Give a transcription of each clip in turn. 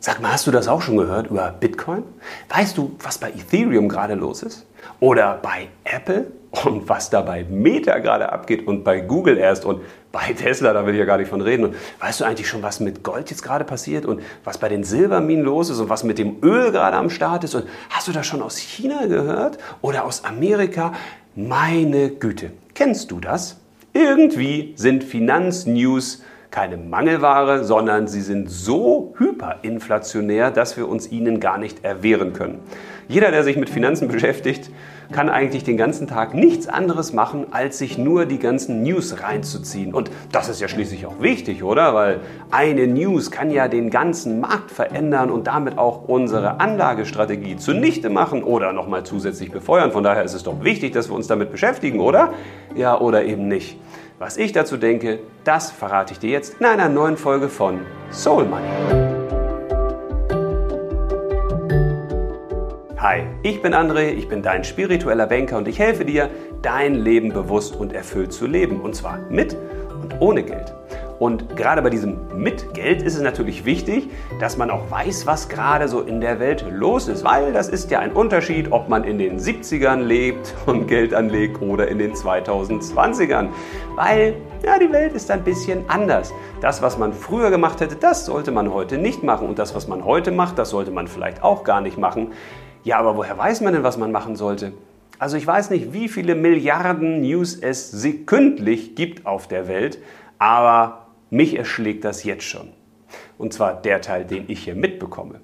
Sag mal, hast du das auch schon gehört über Bitcoin? Weißt du, was bei Ethereum gerade los ist? Oder bei Apple? Und was da bei Meta gerade abgeht und bei Google erst und bei Tesla, da will ich ja gar nicht von reden. Und weißt du eigentlich schon, was mit Gold jetzt gerade passiert und was bei den Silberminen los ist und was mit dem Öl gerade am Start ist? Und hast du das schon aus China gehört oder aus Amerika? Meine Güte, kennst du das? Irgendwie sind Finanznews keine Mangelware, sondern sie sind so hyperinflationär, dass wir uns ihnen gar nicht erwehren können. Jeder, der sich mit Finanzen beschäftigt, kann eigentlich den ganzen Tag nichts anderes machen, als sich nur die ganzen News reinzuziehen. Und das ist ja schließlich auch wichtig, oder? Weil eine News kann ja den ganzen Markt verändern und damit auch unsere Anlagestrategie zunichte machen oder nochmal zusätzlich befeuern. Von daher ist es doch wichtig, dass wir uns damit beschäftigen, oder? Ja, oder eben nicht. Was ich dazu denke, das verrate ich dir jetzt in einer neuen Folge von Soul Money. Hi, ich bin André, ich bin dein spiritueller Banker und ich helfe dir, dein Leben bewusst und erfüllt zu leben. Und zwar mit und ohne Geld. Und gerade bei diesem Mitgeld ist es natürlich wichtig, dass man auch weiß, was gerade so in der Welt los ist, weil das ist ja ein Unterschied, ob man in den 70ern lebt und Geld anlegt oder in den 2020ern. Weil ja, die Welt ist ein bisschen anders. Das, was man früher gemacht hätte, das sollte man heute nicht machen. Und das, was man heute macht, das sollte man vielleicht auch gar nicht machen. Ja, aber woher weiß man denn, was man machen sollte? Also ich weiß nicht, wie viele Milliarden News es sekündlich gibt auf der Welt, aber mich erschlägt das jetzt schon. Und zwar der Teil, den ich hier mitbekomme.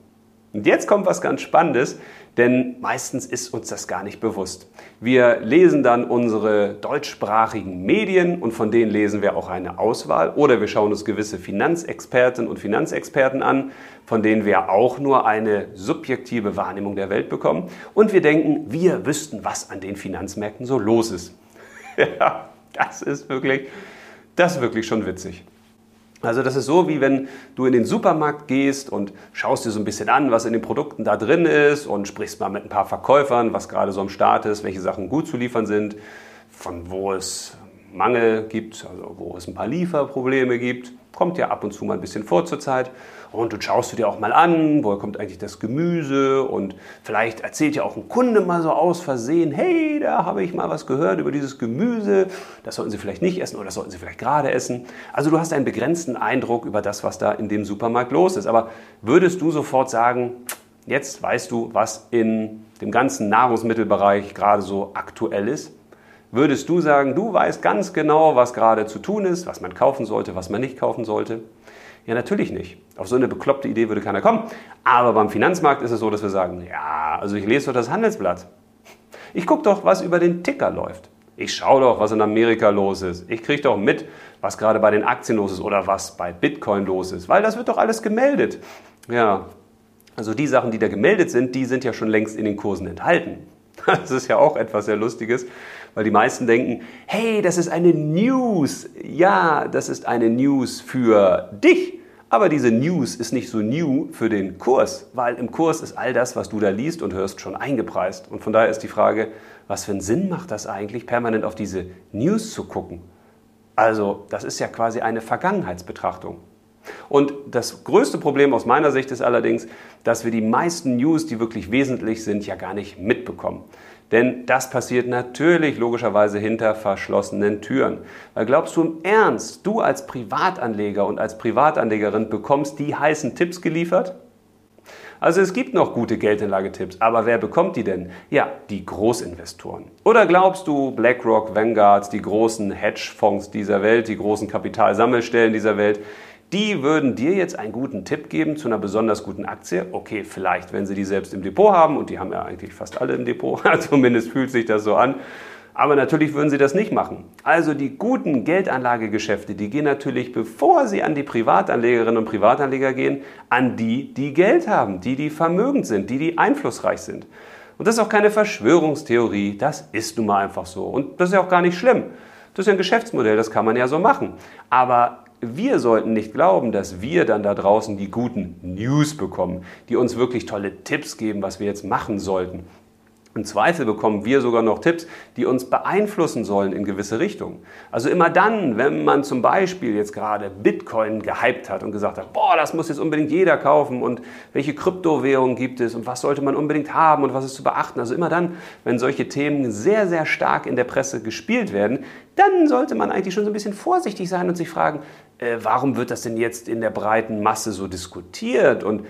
Und jetzt kommt was ganz Spannendes, denn meistens ist uns das gar nicht bewusst. Wir lesen dann unsere deutschsprachigen Medien und von denen lesen wir auch eine Auswahl oder wir schauen uns gewisse Finanzexperten und Finanzexperten an, von denen wir auch nur eine subjektive Wahrnehmung der Welt bekommen und wir denken, wir wüssten, was an den Finanzmärkten so los ist. ja, das ist wirklich, das ist wirklich schon witzig. Also das ist so, wie wenn du in den Supermarkt gehst und schaust dir so ein bisschen an, was in den Produkten da drin ist und sprichst mal mit ein paar Verkäufern, was gerade so am Start ist, welche Sachen gut zu liefern sind, von wo es Mangel gibt, also wo es ein paar Lieferprobleme gibt. Kommt ja ab und zu mal ein bisschen vor zur Zeit. Und du schaust du dir auch mal an, woher kommt eigentlich das Gemüse und vielleicht erzählt ja auch ein Kunde mal so aus Versehen, hey, da habe ich mal was gehört über dieses Gemüse, das sollten Sie vielleicht nicht essen oder das sollten Sie vielleicht gerade essen. Also du hast einen begrenzten Eindruck über das, was da in dem Supermarkt los ist. Aber würdest du sofort sagen, jetzt weißt du, was in dem ganzen Nahrungsmittelbereich gerade so aktuell ist? Würdest du sagen, du weißt ganz genau, was gerade zu tun ist, was man kaufen sollte, was man nicht kaufen sollte? Ja, natürlich nicht. Auf so eine bekloppte Idee würde keiner kommen. Aber beim Finanzmarkt ist es so, dass wir sagen, ja, also ich lese doch das Handelsblatt. Ich gucke doch, was über den Ticker läuft. Ich schaue doch, was in Amerika los ist. Ich kriege doch mit, was gerade bei den Aktien los ist oder was bei Bitcoin los ist, weil das wird doch alles gemeldet. Ja, also die Sachen, die da gemeldet sind, die sind ja schon längst in den Kursen enthalten. Das ist ja auch etwas sehr Lustiges, weil die meisten denken, hey, das ist eine News. Ja, das ist eine News für dich. Aber diese News ist nicht so new für den Kurs, weil im Kurs ist all das, was du da liest und hörst, schon eingepreist. Und von daher ist die Frage, was für einen Sinn macht das eigentlich, permanent auf diese News zu gucken? Also, das ist ja quasi eine Vergangenheitsbetrachtung. Und das größte Problem aus meiner Sicht ist allerdings, dass wir die meisten News, die wirklich wesentlich sind, ja gar nicht mitbekommen. Denn das passiert natürlich logischerweise hinter verschlossenen Türen. Weil glaubst du im Ernst, du als Privatanleger und als Privatanlegerin bekommst die heißen Tipps geliefert? Also es gibt noch gute Geldanlagetipps, aber wer bekommt die denn? Ja, die Großinvestoren. Oder glaubst du, BlackRock, Vanguard, die großen Hedgefonds dieser Welt, die großen Kapitalsammelstellen dieser Welt, die würden dir jetzt einen guten Tipp geben zu einer besonders guten Aktie. Okay, vielleicht, wenn sie die selbst im Depot haben, und die haben ja eigentlich fast alle im Depot, zumindest fühlt sich das so an. Aber natürlich würden sie das nicht machen. Also die guten Geldanlagegeschäfte, die gehen natürlich, bevor sie an die Privatanlegerinnen und Privatanleger gehen, an die, die Geld haben, die, die vermögend sind, die, die einflussreich sind. Und das ist auch keine Verschwörungstheorie, das ist nun mal einfach so. Und das ist ja auch gar nicht schlimm. Das ist ja ein Geschäftsmodell, das kann man ja so machen. Aber wir sollten nicht glauben, dass wir dann da draußen die guten News bekommen, die uns wirklich tolle Tipps geben, was wir jetzt machen sollten. Im Zweifel bekommen wir sogar noch Tipps, die uns beeinflussen sollen in gewisse Richtungen. Also immer dann, wenn man zum Beispiel jetzt gerade Bitcoin gehypt hat und gesagt hat, boah, das muss jetzt unbedingt jeder kaufen und welche Kryptowährungen gibt es und was sollte man unbedingt haben und was ist zu beachten. Also immer dann, wenn solche Themen sehr, sehr stark in der Presse gespielt werden, dann sollte man eigentlich schon so ein bisschen vorsichtig sein und sich fragen, äh, warum wird das denn jetzt in der breiten Masse so diskutiert und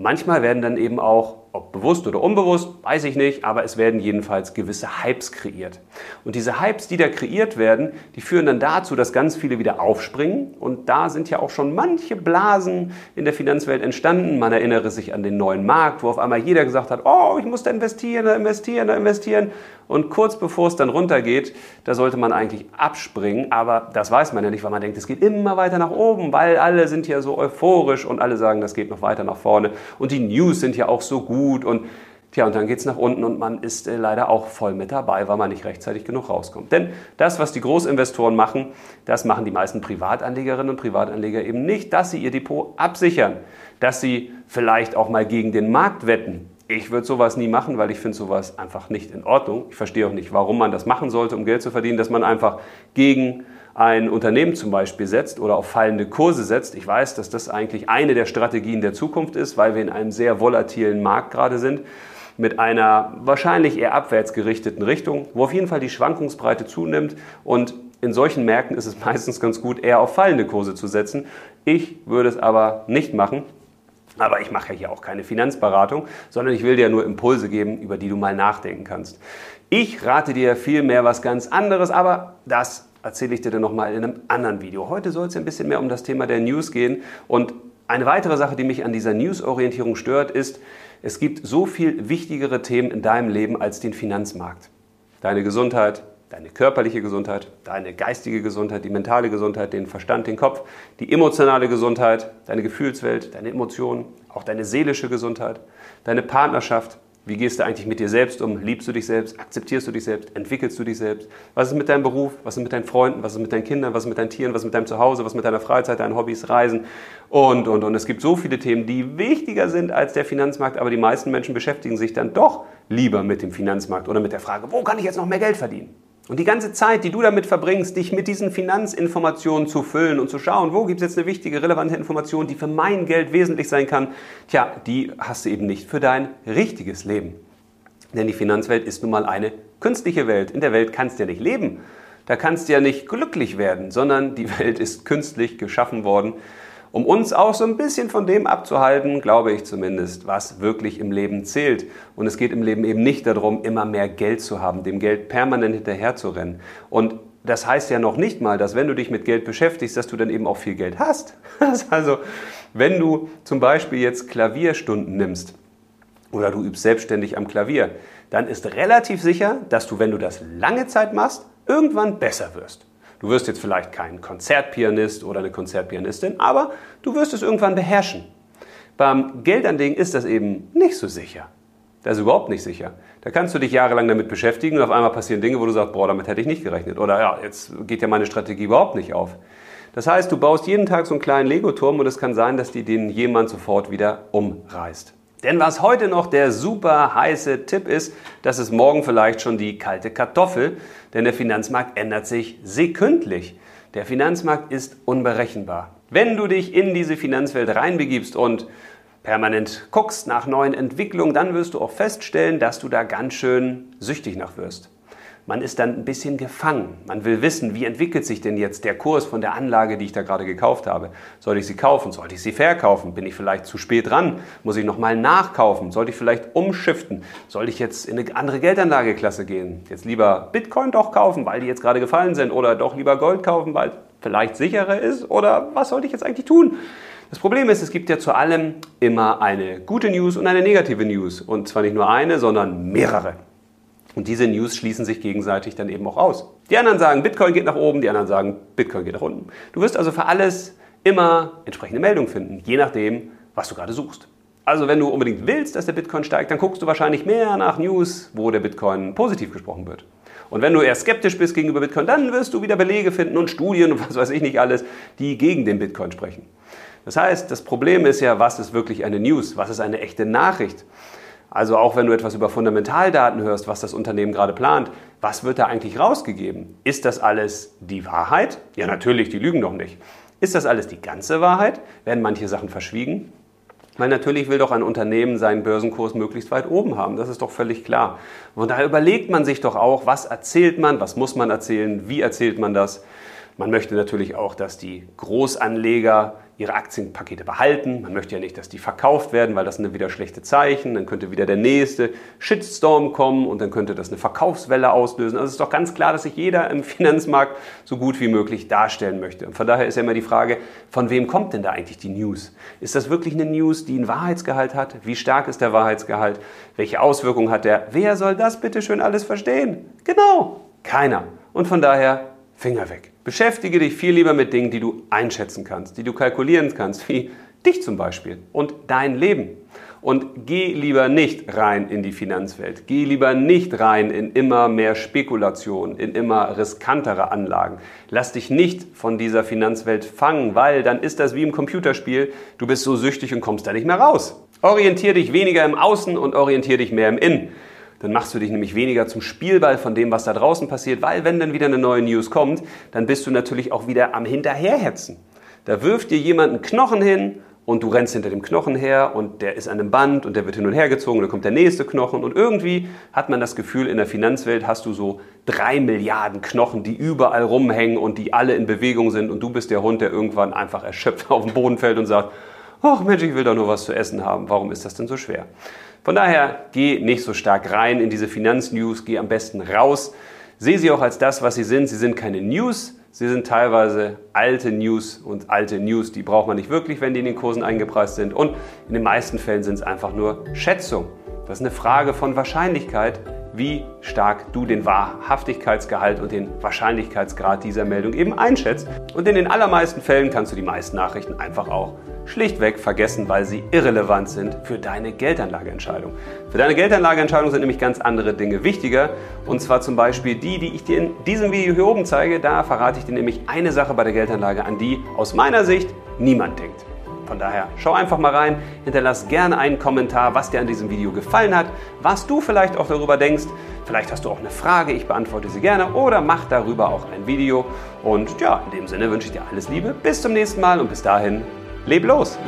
Manchmal werden dann eben auch, ob bewusst oder unbewusst, weiß ich nicht, aber es werden jedenfalls gewisse Hypes kreiert. Und diese Hypes, die da kreiert werden, die führen dann dazu, dass ganz viele wieder aufspringen. Und da sind ja auch schon manche Blasen in der Finanzwelt entstanden. Man erinnere sich an den neuen Markt, wo auf einmal jeder gesagt hat, oh, ich muss da investieren, da investieren, da investieren. Und kurz bevor es dann runtergeht, da sollte man eigentlich abspringen. Aber das weiß man ja nicht, weil man denkt, es geht immer weiter nach oben, weil alle sind ja so euphorisch und alle sagen, das geht noch weiter nach vorne. Und die News sind ja auch so gut. Und Tja, und dann geht es nach unten und man ist äh, leider auch voll mit dabei, weil man nicht rechtzeitig genug rauskommt. Denn das, was die Großinvestoren machen, das machen die meisten Privatanlegerinnen und Privatanleger eben nicht, dass sie ihr Depot absichern, dass sie vielleicht auch mal gegen den Markt wetten, ich würde sowas nie machen, weil ich finde sowas einfach nicht in Ordnung. Ich verstehe auch nicht, warum man das machen sollte, um Geld zu verdienen, dass man einfach gegen ein Unternehmen zum Beispiel setzt oder auf fallende Kurse setzt. Ich weiß, dass das eigentlich eine der Strategien der Zukunft ist, weil wir in einem sehr volatilen Markt gerade sind mit einer wahrscheinlich eher abwärts gerichteten Richtung, wo auf jeden Fall die Schwankungsbreite zunimmt und in solchen Märkten ist es meistens ganz gut, eher auf fallende Kurse zu setzen. Ich würde es aber nicht machen, aber ich mache ja hier auch keine Finanzberatung, sondern ich will dir nur Impulse geben, über die du mal nachdenken kannst. Ich rate dir vielmehr was ganz anderes, aber das erzähle ich dir dann nochmal in einem anderen Video. Heute soll es ein bisschen mehr um das Thema der News gehen. Und eine weitere Sache, die mich an dieser News-Orientierung stört, ist, es gibt so viel wichtigere Themen in deinem Leben als den Finanzmarkt. Deine Gesundheit, deine körperliche Gesundheit, deine geistige Gesundheit, die mentale Gesundheit, den Verstand, den Kopf, die emotionale Gesundheit, deine Gefühlswelt, deine Emotionen, auch deine seelische Gesundheit, deine Partnerschaft. Wie gehst du eigentlich mit dir selbst um? Liebst du dich selbst? Akzeptierst du dich selbst? Entwickelst du dich selbst? Was ist mit deinem Beruf? Was ist mit deinen Freunden? Was ist mit deinen Kindern? Was ist mit deinen Tieren? Was ist mit deinem Zuhause? Was ist mit deiner Freizeit, deinen Hobbys, Reisen? Und, und, und. Es gibt so viele Themen, die wichtiger sind als der Finanzmarkt, aber die meisten Menschen beschäftigen sich dann doch lieber mit dem Finanzmarkt oder mit der Frage, wo kann ich jetzt noch mehr Geld verdienen? Und die ganze Zeit, die du damit verbringst, dich mit diesen Finanzinformationen zu füllen und zu schauen, wo gibt es jetzt eine wichtige, relevante Information, die für mein Geld wesentlich sein kann, tja, die hast du eben nicht für dein richtiges Leben. Denn die Finanzwelt ist nun mal eine künstliche Welt. In der Welt kannst du ja nicht leben. Da kannst du ja nicht glücklich werden, sondern die Welt ist künstlich geschaffen worden um uns auch so ein bisschen von dem abzuhalten, glaube ich zumindest, was wirklich im Leben zählt. Und es geht im Leben eben nicht darum, immer mehr Geld zu haben, dem Geld permanent hinterher zu rennen. Und das heißt ja noch nicht mal, dass wenn du dich mit Geld beschäftigst, dass du dann eben auch viel Geld hast. also, wenn du zum Beispiel jetzt Klavierstunden nimmst oder du übst selbstständig am Klavier, dann ist relativ sicher, dass du, wenn du das lange Zeit machst, irgendwann besser wirst. Du wirst jetzt vielleicht kein Konzertpianist oder eine Konzertpianistin, aber du wirst es irgendwann beherrschen. Beim Geldanlegen ist das eben nicht so sicher. Das ist überhaupt nicht sicher. Da kannst du dich jahrelang damit beschäftigen und auf einmal passieren Dinge, wo du sagst, boah, damit hätte ich nicht gerechnet. Oder ja, jetzt geht ja meine Strategie überhaupt nicht auf. Das heißt, du baust jeden Tag so einen kleinen Lego-Turm und es kann sein, dass die den jemand sofort wieder umreißt. Denn was heute noch der super heiße Tipp ist, das ist morgen vielleicht schon die kalte Kartoffel, denn der Finanzmarkt ändert sich sekündlich. Der Finanzmarkt ist unberechenbar. Wenn du dich in diese Finanzwelt reinbegibst und permanent guckst nach neuen Entwicklungen, dann wirst du auch feststellen, dass du da ganz schön süchtig nach wirst. Man ist dann ein bisschen gefangen. Man will wissen, wie entwickelt sich denn jetzt der Kurs von der Anlage, die ich da gerade gekauft habe. Soll ich sie kaufen? Sollte ich sie verkaufen? Bin ich vielleicht zu spät dran? Muss ich nochmal nachkaufen? Sollte ich vielleicht umschiften? Soll ich jetzt in eine andere Geldanlageklasse gehen? Jetzt lieber Bitcoin doch kaufen, weil die jetzt gerade gefallen sind? Oder doch lieber Gold kaufen, weil vielleicht sicherer ist? Oder was sollte ich jetzt eigentlich tun? Das Problem ist, es gibt ja zu allem immer eine gute News und eine negative News. Und zwar nicht nur eine, sondern mehrere. Und diese News schließen sich gegenseitig dann eben auch aus. Die anderen sagen, Bitcoin geht nach oben, die anderen sagen, Bitcoin geht nach unten. Du wirst also für alles immer entsprechende Meldungen finden, je nachdem, was du gerade suchst. Also wenn du unbedingt willst, dass der Bitcoin steigt, dann guckst du wahrscheinlich mehr nach News, wo der Bitcoin positiv gesprochen wird. Und wenn du eher skeptisch bist gegenüber Bitcoin, dann wirst du wieder Belege finden und Studien und was weiß ich nicht alles, die gegen den Bitcoin sprechen. Das heißt, das Problem ist ja, was ist wirklich eine News? Was ist eine echte Nachricht? Also auch wenn du etwas über Fundamentaldaten hörst, was das Unternehmen gerade plant, was wird da eigentlich rausgegeben? Ist das alles die Wahrheit? Ja, natürlich, die lügen doch nicht. Ist das alles die ganze Wahrheit? Werden manche Sachen verschwiegen? Weil natürlich will doch ein Unternehmen seinen Börsenkurs möglichst weit oben haben. Das ist doch völlig klar. Und daher überlegt man sich doch auch, was erzählt man, was muss man erzählen, wie erzählt man das. Man möchte natürlich auch, dass die Großanleger ihre Aktienpakete behalten. Man möchte ja nicht, dass die verkauft werden, weil das sind wieder schlechte Zeichen. Dann könnte wieder der nächste Shitstorm kommen und dann könnte das eine Verkaufswelle auslösen. Also es ist doch ganz klar, dass sich jeder im Finanzmarkt so gut wie möglich darstellen möchte. Und von daher ist ja immer die Frage, von wem kommt denn da eigentlich die News? Ist das wirklich eine News, die einen Wahrheitsgehalt hat? Wie stark ist der Wahrheitsgehalt? Welche Auswirkungen hat der? Wer soll das bitte schön alles verstehen? Genau, keiner. Und von daher Finger weg. Beschäftige dich viel lieber mit Dingen, die du einschätzen kannst, die du kalkulieren kannst, wie dich zum Beispiel und dein Leben. Und geh lieber nicht rein in die Finanzwelt. Geh lieber nicht rein in immer mehr Spekulation, in immer riskantere Anlagen. Lass dich nicht von dieser Finanzwelt fangen, weil dann ist das wie im Computerspiel. Du bist so süchtig und kommst da nicht mehr raus. Orientier dich weniger im Außen und orientier dich mehr im Innen dann machst du dich nämlich weniger zum Spielball von dem, was da draußen passiert, weil wenn dann wieder eine neue News kommt, dann bist du natürlich auch wieder am Hinterherhetzen. Da wirft dir jemand einen Knochen hin und du rennst hinter dem Knochen her und der ist an einem Band und der wird hin und her gezogen und dann kommt der nächste Knochen und irgendwie hat man das Gefühl, in der Finanzwelt hast du so drei Milliarden Knochen, die überall rumhängen und die alle in Bewegung sind und du bist der Hund, der irgendwann einfach erschöpft auf den Boden fällt und sagt, ach Mensch, ich will doch nur was zu essen haben, warum ist das denn so schwer? Von daher geh nicht so stark rein in diese Finanznews, geh am besten raus. Sehe sie auch als das, was sie sind. Sie sind keine News, sie sind teilweise alte News und alte News, die braucht man nicht wirklich, wenn die in den Kursen eingepreist sind. Und in den meisten Fällen sind es einfach nur Schätzungen. Das ist eine Frage von Wahrscheinlichkeit, wie stark du den Wahrhaftigkeitsgehalt und den Wahrscheinlichkeitsgrad dieser Meldung eben einschätzt. Und in den allermeisten Fällen kannst du die meisten Nachrichten einfach auch schlichtweg vergessen, weil sie irrelevant sind für deine Geldanlageentscheidung. Für deine Geldanlageentscheidung sind nämlich ganz andere Dinge wichtiger. Und zwar zum Beispiel die, die ich dir in diesem Video hier oben zeige. Da verrate ich dir nämlich eine Sache bei der Geldanlage, an die aus meiner Sicht niemand denkt. Von daher schau einfach mal rein, hinterlass gerne einen Kommentar, was dir an diesem Video gefallen hat, was du vielleicht auch darüber denkst. Vielleicht hast du auch eine Frage, ich beantworte sie gerne oder mach darüber auch ein Video. Und ja, in dem Sinne wünsche ich dir alles Liebe, bis zum nächsten Mal und bis dahin Leb los!